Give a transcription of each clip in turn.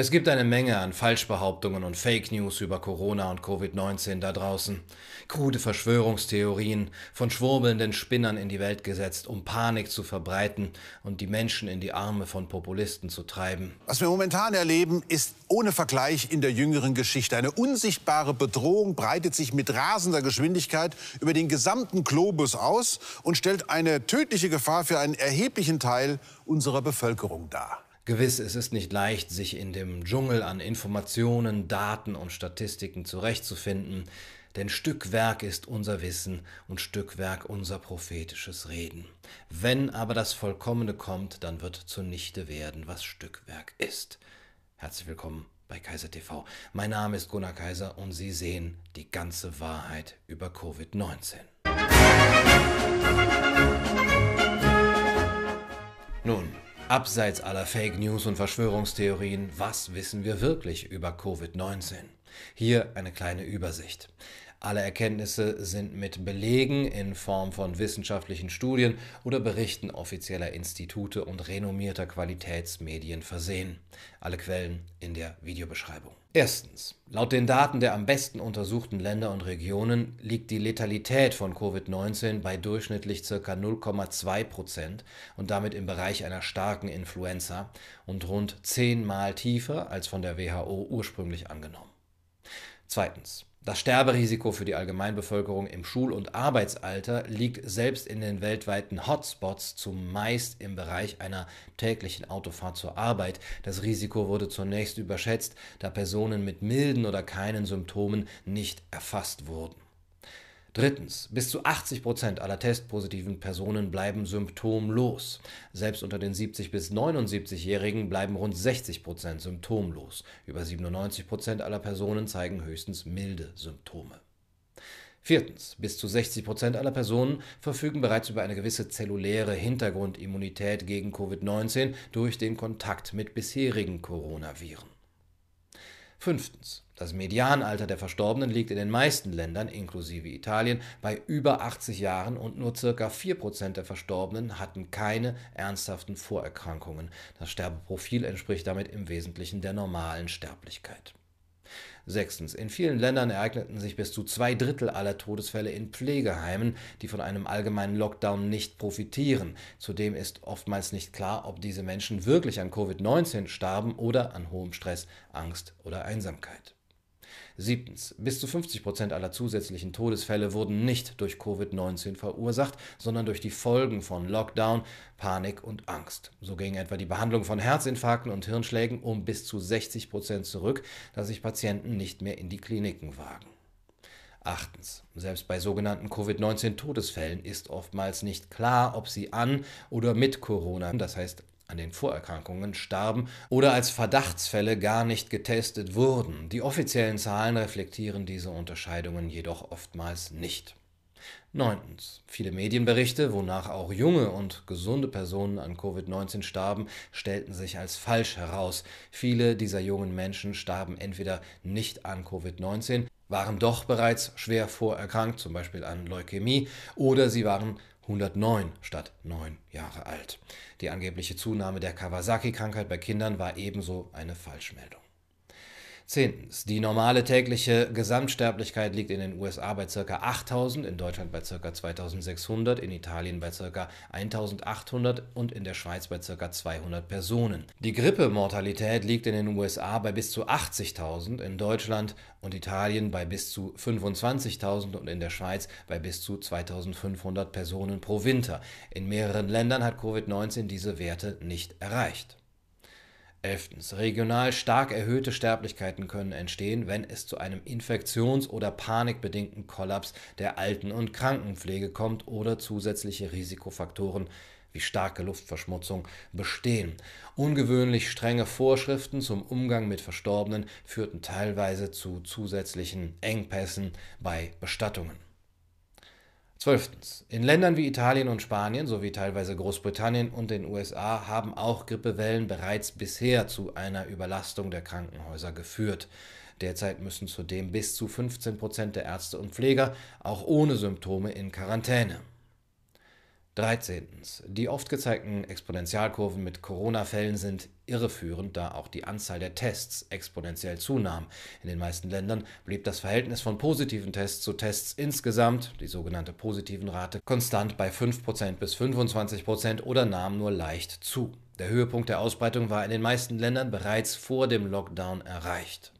Es gibt eine Menge an Falschbehauptungen und Fake News über Corona und Covid-19 da draußen. Krude Verschwörungstheorien, von schwurbelnden Spinnern in die Welt gesetzt, um Panik zu verbreiten und die Menschen in die Arme von Populisten zu treiben. Was wir momentan erleben, ist ohne Vergleich in der jüngeren Geschichte. Eine unsichtbare Bedrohung breitet sich mit rasender Geschwindigkeit über den gesamten Globus aus und stellt eine tödliche Gefahr für einen erheblichen Teil unserer Bevölkerung dar. Gewiss, es ist nicht leicht, sich in dem Dschungel an Informationen, Daten und Statistiken zurechtzufinden, denn Stückwerk ist unser Wissen und Stückwerk unser prophetisches Reden. Wenn aber das Vollkommene kommt, dann wird zunichte werden, was Stückwerk ist. Herzlich willkommen bei Kaiser TV. Mein Name ist Gunnar Kaiser und Sie sehen die ganze Wahrheit über Covid-19. Nun, Abseits aller Fake News und Verschwörungstheorien, was wissen wir wirklich über Covid-19? Hier eine kleine Übersicht. Alle Erkenntnisse sind mit Belegen in Form von wissenschaftlichen Studien oder Berichten offizieller Institute und renommierter Qualitätsmedien versehen. Alle Quellen in der Videobeschreibung. Erstens. Laut den Daten der am besten untersuchten Länder und Regionen liegt die Letalität von Covid-19 bei durchschnittlich ca. 0,2 Prozent und damit im Bereich einer starken Influenza und rund zehnmal tiefer als von der WHO ursprünglich angenommen. Zweitens. Das Sterberisiko für die Allgemeinbevölkerung im Schul- und Arbeitsalter liegt selbst in den weltweiten Hotspots zumeist im Bereich einer täglichen Autofahrt zur Arbeit. Das Risiko wurde zunächst überschätzt, da Personen mit milden oder keinen Symptomen nicht erfasst wurden. Drittens, bis zu 80 Prozent aller testpositiven Personen bleiben symptomlos. Selbst unter den 70 bis 79-Jährigen bleiben rund 60 Prozent symptomlos. Über 97 Prozent aller Personen zeigen höchstens milde Symptome. Viertens, bis zu 60 Prozent aller Personen verfügen bereits über eine gewisse zelluläre Hintergrundimmunität gegen Covid-19 durch den Kontakt mit bisherigen Coronaviren. Fünftens. Das Medianalter der Verstorbenen liegt in den meisten Ländern, inklusive Italien, bei über 80 Jahren und nur ca. 4% der Verstorbenen hatten keine ernsthaften Vorerkrankungen. Das Sterbeprofil entspricht damit im Wesentlichen der normalen Sterblichkeit. Sechstens. In vielen Ländern ereigneten sich bis zu zwei Drittel aller Todesfälle in Pflegeheimen, die von einem allgemeinen Lockdown nicht profitieren. Zudem ist oftmals nicht klar, ob diese Menschen wirklich an Covid-19 starben oder an hohem Stress, Angst oder Einsamkeit. Siebtens. Bis zu 50 Prozent aller zusätzlichen Todesfälle wurden nicht durch Covid-19 verursacht, sondern durch die Folgen von Lockdown, Panik und Angst. So ging etwa die Behandlung von Herzinfarkten und Hirnschlägen um bis zu 60 Prozent zurück, da sich Patienten nicht mehr in die Kliniken wagen. Achtens. Selbst bei sogenannten Covid-19-Todesfällen ist oftmals nicht klar, ob sie an oder mit Corona, das heißt an den Vorerkrankungen starben oder als Verdachtsfälle gar nicht getestet wurden. Die offiziellen Zahlen reflektieren diese Unterscheidungen jedoch oftmals nicht. Neuntens. Viele Medienberichte, wonach auch junge und gesunde Personen an Covid-19 starben, stellten sich als falsch heraus. Viele dieser jungen Menschen starben entweder nicht an Covid-19, waren doch bereits schwer vorerkrankt, zum Beispiel an Leukämie, oder sie waren 109 statt 9 Jahre alt. Die angebliche Zunahme der Kawasaki-Krankheit bei Kindern war ebenso eine Falschmeldung. Zehntens. Die normale tägliche Gesamtsterblichkeit liegt in den USA bei ca. 8000, in Deutschland bei ca. 2600, in Italien bei ca. 1800 und in der Schweiz bei ca. 200 Personen. Die Grippemortalität liegt in den USA bei bis zu 80.000, in Deutschland und Italien bei bis zu 25.000 und in der Schweiz bei bis zu 2500 Personen pro Winter. In mehreren Ländern hat Covid-19 diese Werte nicht erreicht. Elftens. Regional stark erhöhte Sterblichkeiten können entstehen, wenn es zu einem infektions- oder panikbedingten Kollaps der Alten- und Krankenpflege kommt oder zusätzliche Risikofaktoren wie starke Luftverschmutzung bestehen. Ungewöhnlich strenge Vorschriften zum Umgang mit Verstorbenen führten teilweise zu zusätzlichen Engpässen bei Bestattungen. Zwölftens. In Ländern wie Italien und Spanien sowie teilweise Großbritannien und den USA haben auch Grippewellen bereits bisher zu einer Überlastung der Krankenhäuser geführt. Derzeit müssen zudem bis zu 15 Prozent der Ärzte und Pfleger auch ohne Symptome in Quarantäne. 13. Die oft gezeigten Exponentialkurven mit Corona-Fällen sind irreführend, da auch die Anzahl der Tests exponentiell zunahm. In den meisten Ländern blieb das Verhältnis von positiven Tests zu Tests insgesamt, die sogenannte positiven Rate, konstant bei 5% bis 25% oder nahm nur leicht zu. Der Höhepunkt der Ausbreitung war in den meisten Ländern bereits vor dem Lockdown erreicht.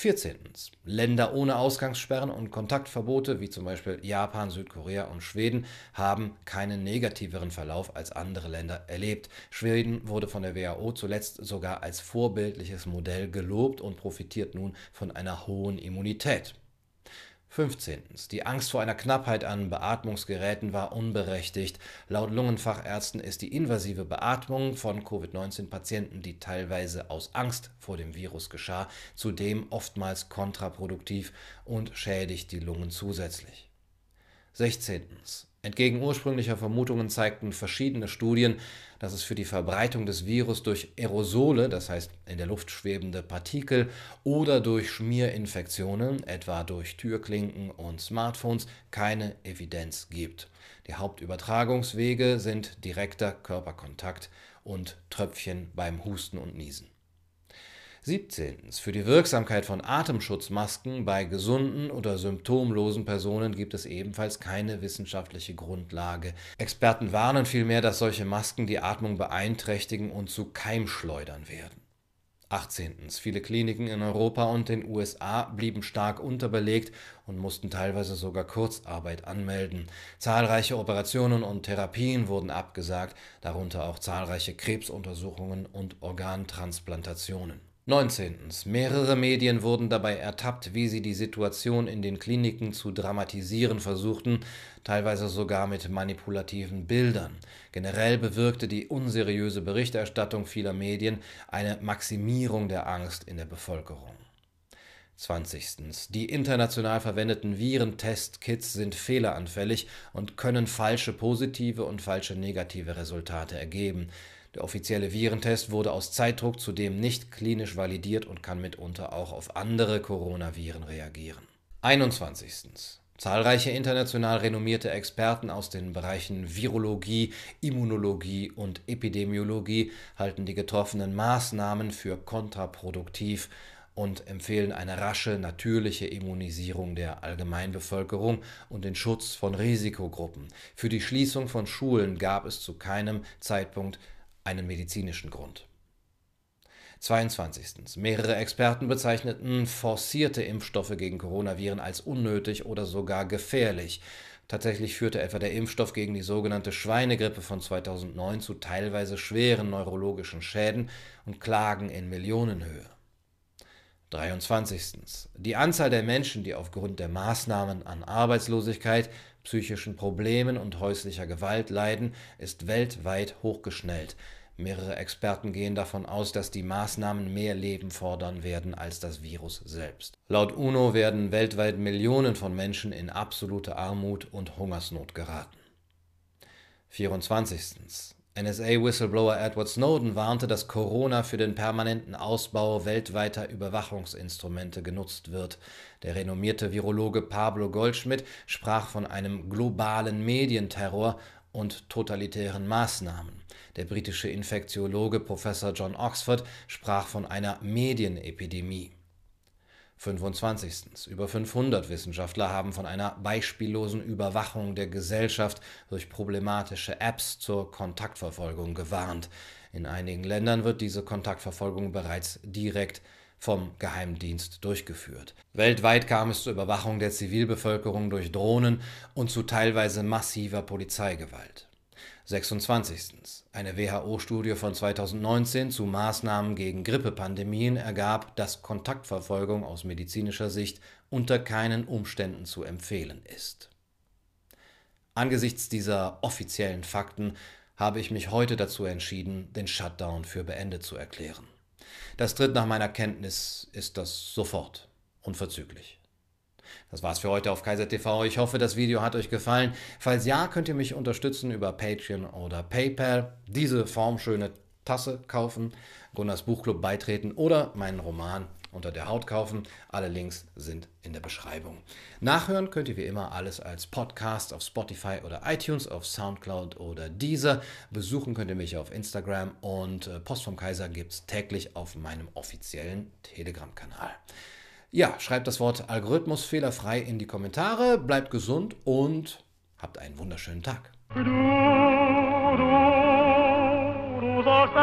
14. Länder ohne Ausgangssperren und Kontaktverbote, wie zum Beispiel Japan, Südkorea und Schweden, haben keinen negativeren Verlauf als andere Länder erlebt. Schweden wurde von der WHO zuletzt sogar als vorbildliches Modell gelobt und profitiert nun von einer hohen Immunität. 15. Die Angst vor einer Knappheit an Beatmungsgeräten war unberechtigt. Laut Lungenfachärzten ist die invasive Beatmung von Covid-19-Patienten, die teilweise aus Angst vor dem Virus geschah, zudem oftmals kontraproduktiv und schädigt die Lungen zusätzlich. 16. Entgegen ursprünglicher Vermutungen zeigten verschiedene Studien, dass es für die Verbreitung des Virus durch Aerosole, das heißt in der Luft schwebende Partikel, oder durch Schmierinfektionen, etwa durch Türklinken und Smartphones, keine Evidenz gibt. Die Hauptübertragungswege sind direkter Körperkontakt und Tröpfchen beim Husten und Niesen. 17. Für die Wirksamkeit von Atemschutzmasken bei gesunden oder symptomlosen Personen gibt es ebenfalls keine wissenschaftliche Grundlage. Experten warnen vielmehr, dass solche Masken die Atmung beeinträchtigen und zu Keimschleudern werden. 18. Viele Kliniken in Europa und den USA blieben stark unterbelegt und mussten teilweise sogar Kurzarbeit anmelden. Zahlreiche Operationen und Therapien wurden abgesagt, darunter auch zahlreiche Krebsuntersuchungen und Organtransplantationen. 19. Mehrere Medien wurden dabei ertappt, wie sie die Situation in den Kliniken zu dramatisieren versuchten, teilweise sogar mit manipulativen Bildern. Generell bewirkte die unseriöse Berichterstattung vieler Medien eine Maximierung der Angst in der Bevölkerung. 20. Die international verwendeten Virentest-Kits sind fehleranfällig und können falsche positive und falsche negative Resultate ergeben. Der offizielle Virentest wurde aus Zeitdruck zudem nicht klinisch validiert und kann mitunter auch auf andere Coronaviren reagieren. 21. Zahlreiche international renommierte Experten aus den Bereichen Virologie, Immunologie und Epidemiologie halten die getroffenen Maßnahmen für kontraproduktiv und empfehlen eine rasche, natürliche Immunisierung der Allgemeinbevölkerung und den Schutz von Risikogruppen. Für die Schließung von Schulen gab es zu keinem Zeitpunkt einen medizinischen Grund. 22. Mehrere Experten bezeichneten forcierte Impfstoffe gegen Coronaviren als unnötig oder sogar gefährlich. Tatsächlich führte etwa der Impfstoff gegen die sogenannte Schweinegrippe von 2009 zu teilweise schweren neurologischen Schäden und Klagen in Millionenhöhe. 23. Die Anzahl der Menschen, die aufgrund der Maßnahmen an Arbeitslosigkeit, psychischen Problemen und häuslicher Gewalt leiden, ist weltweit hochgeschnellt. Mehrere Experten gehen davon aus, dass die Maßnahmen mehr Leben fordern werden als das Virus selbst. Laut UNO werden weltweit Millionen von Menschen in absolute Armut und Hungersnot geraten. 24. NSA-Whistleblower Edward Snowden warnte, dass Corona für den permanenten Ausbau weltweiter Überwachungsinstrumente genutzt wird. Der renommierte Virologe Pablo Goldschmidt sprach von einem globalen Medienterror und totalitären Maßnahmen. Der britische Infektiologe Professor John Oxford sprach von einer Medienepidemie. 25. Über 500 Wissenschaftler haben von einer beispiellosen Überwachung der Gesellschaft durch problematische Apps zur Kontaktverfolgung gewarnt. In einigen Ländern wird diese Kontaktverfolgung bereits direkt vom Geheimdienst durchgeführt. Weltweit kam es zur Überwachung der Zivilbevölkerung durch Drohnen und zu teilweise massiver Polizeigewalt. 26. Eine WHO-Studie von 2019 zu Maßnahmen gegen Grippepandemien ergab, dass Kontaktverfolgung aus medizinischer Sicht unter keinen Umständen zu empfehlen ist. Angesichts dieser offiziellen Fakten habe ich mich heute dazu entschieden, den Shutdown für beendet zu erklären. Das tritt nach meiner Kenntnis ist das sofort, unverzüglich. Das war's für heute auf Kaiser TV. Ich hoffe, das Video hat euch gefallen. Falls ja, könnt ihr mich unterstützen über Patreon oder PayPal. Diese formschöne Tasse kaufen, Gunnars Buchclub beitreten oder meinen Roman unter der Haut kaufen. Alle Links sind in der Beschreibung. Nachhören könnt ihr wie immer alles als Podcast auf Spotify oder iTunes, auf Soundcloud oder Deezer. Besuchen könnt ihr mich auf Instagram und äh, Post vom Kaiser gibt es täglich auf meinem offiziellen Telegram-Kanal. Ja, schreibt das Wort Algorithmus fehlerfrei in die Kommentare, bleibt gesund und habt einen wunderschönen Tag. Du, du, du sollst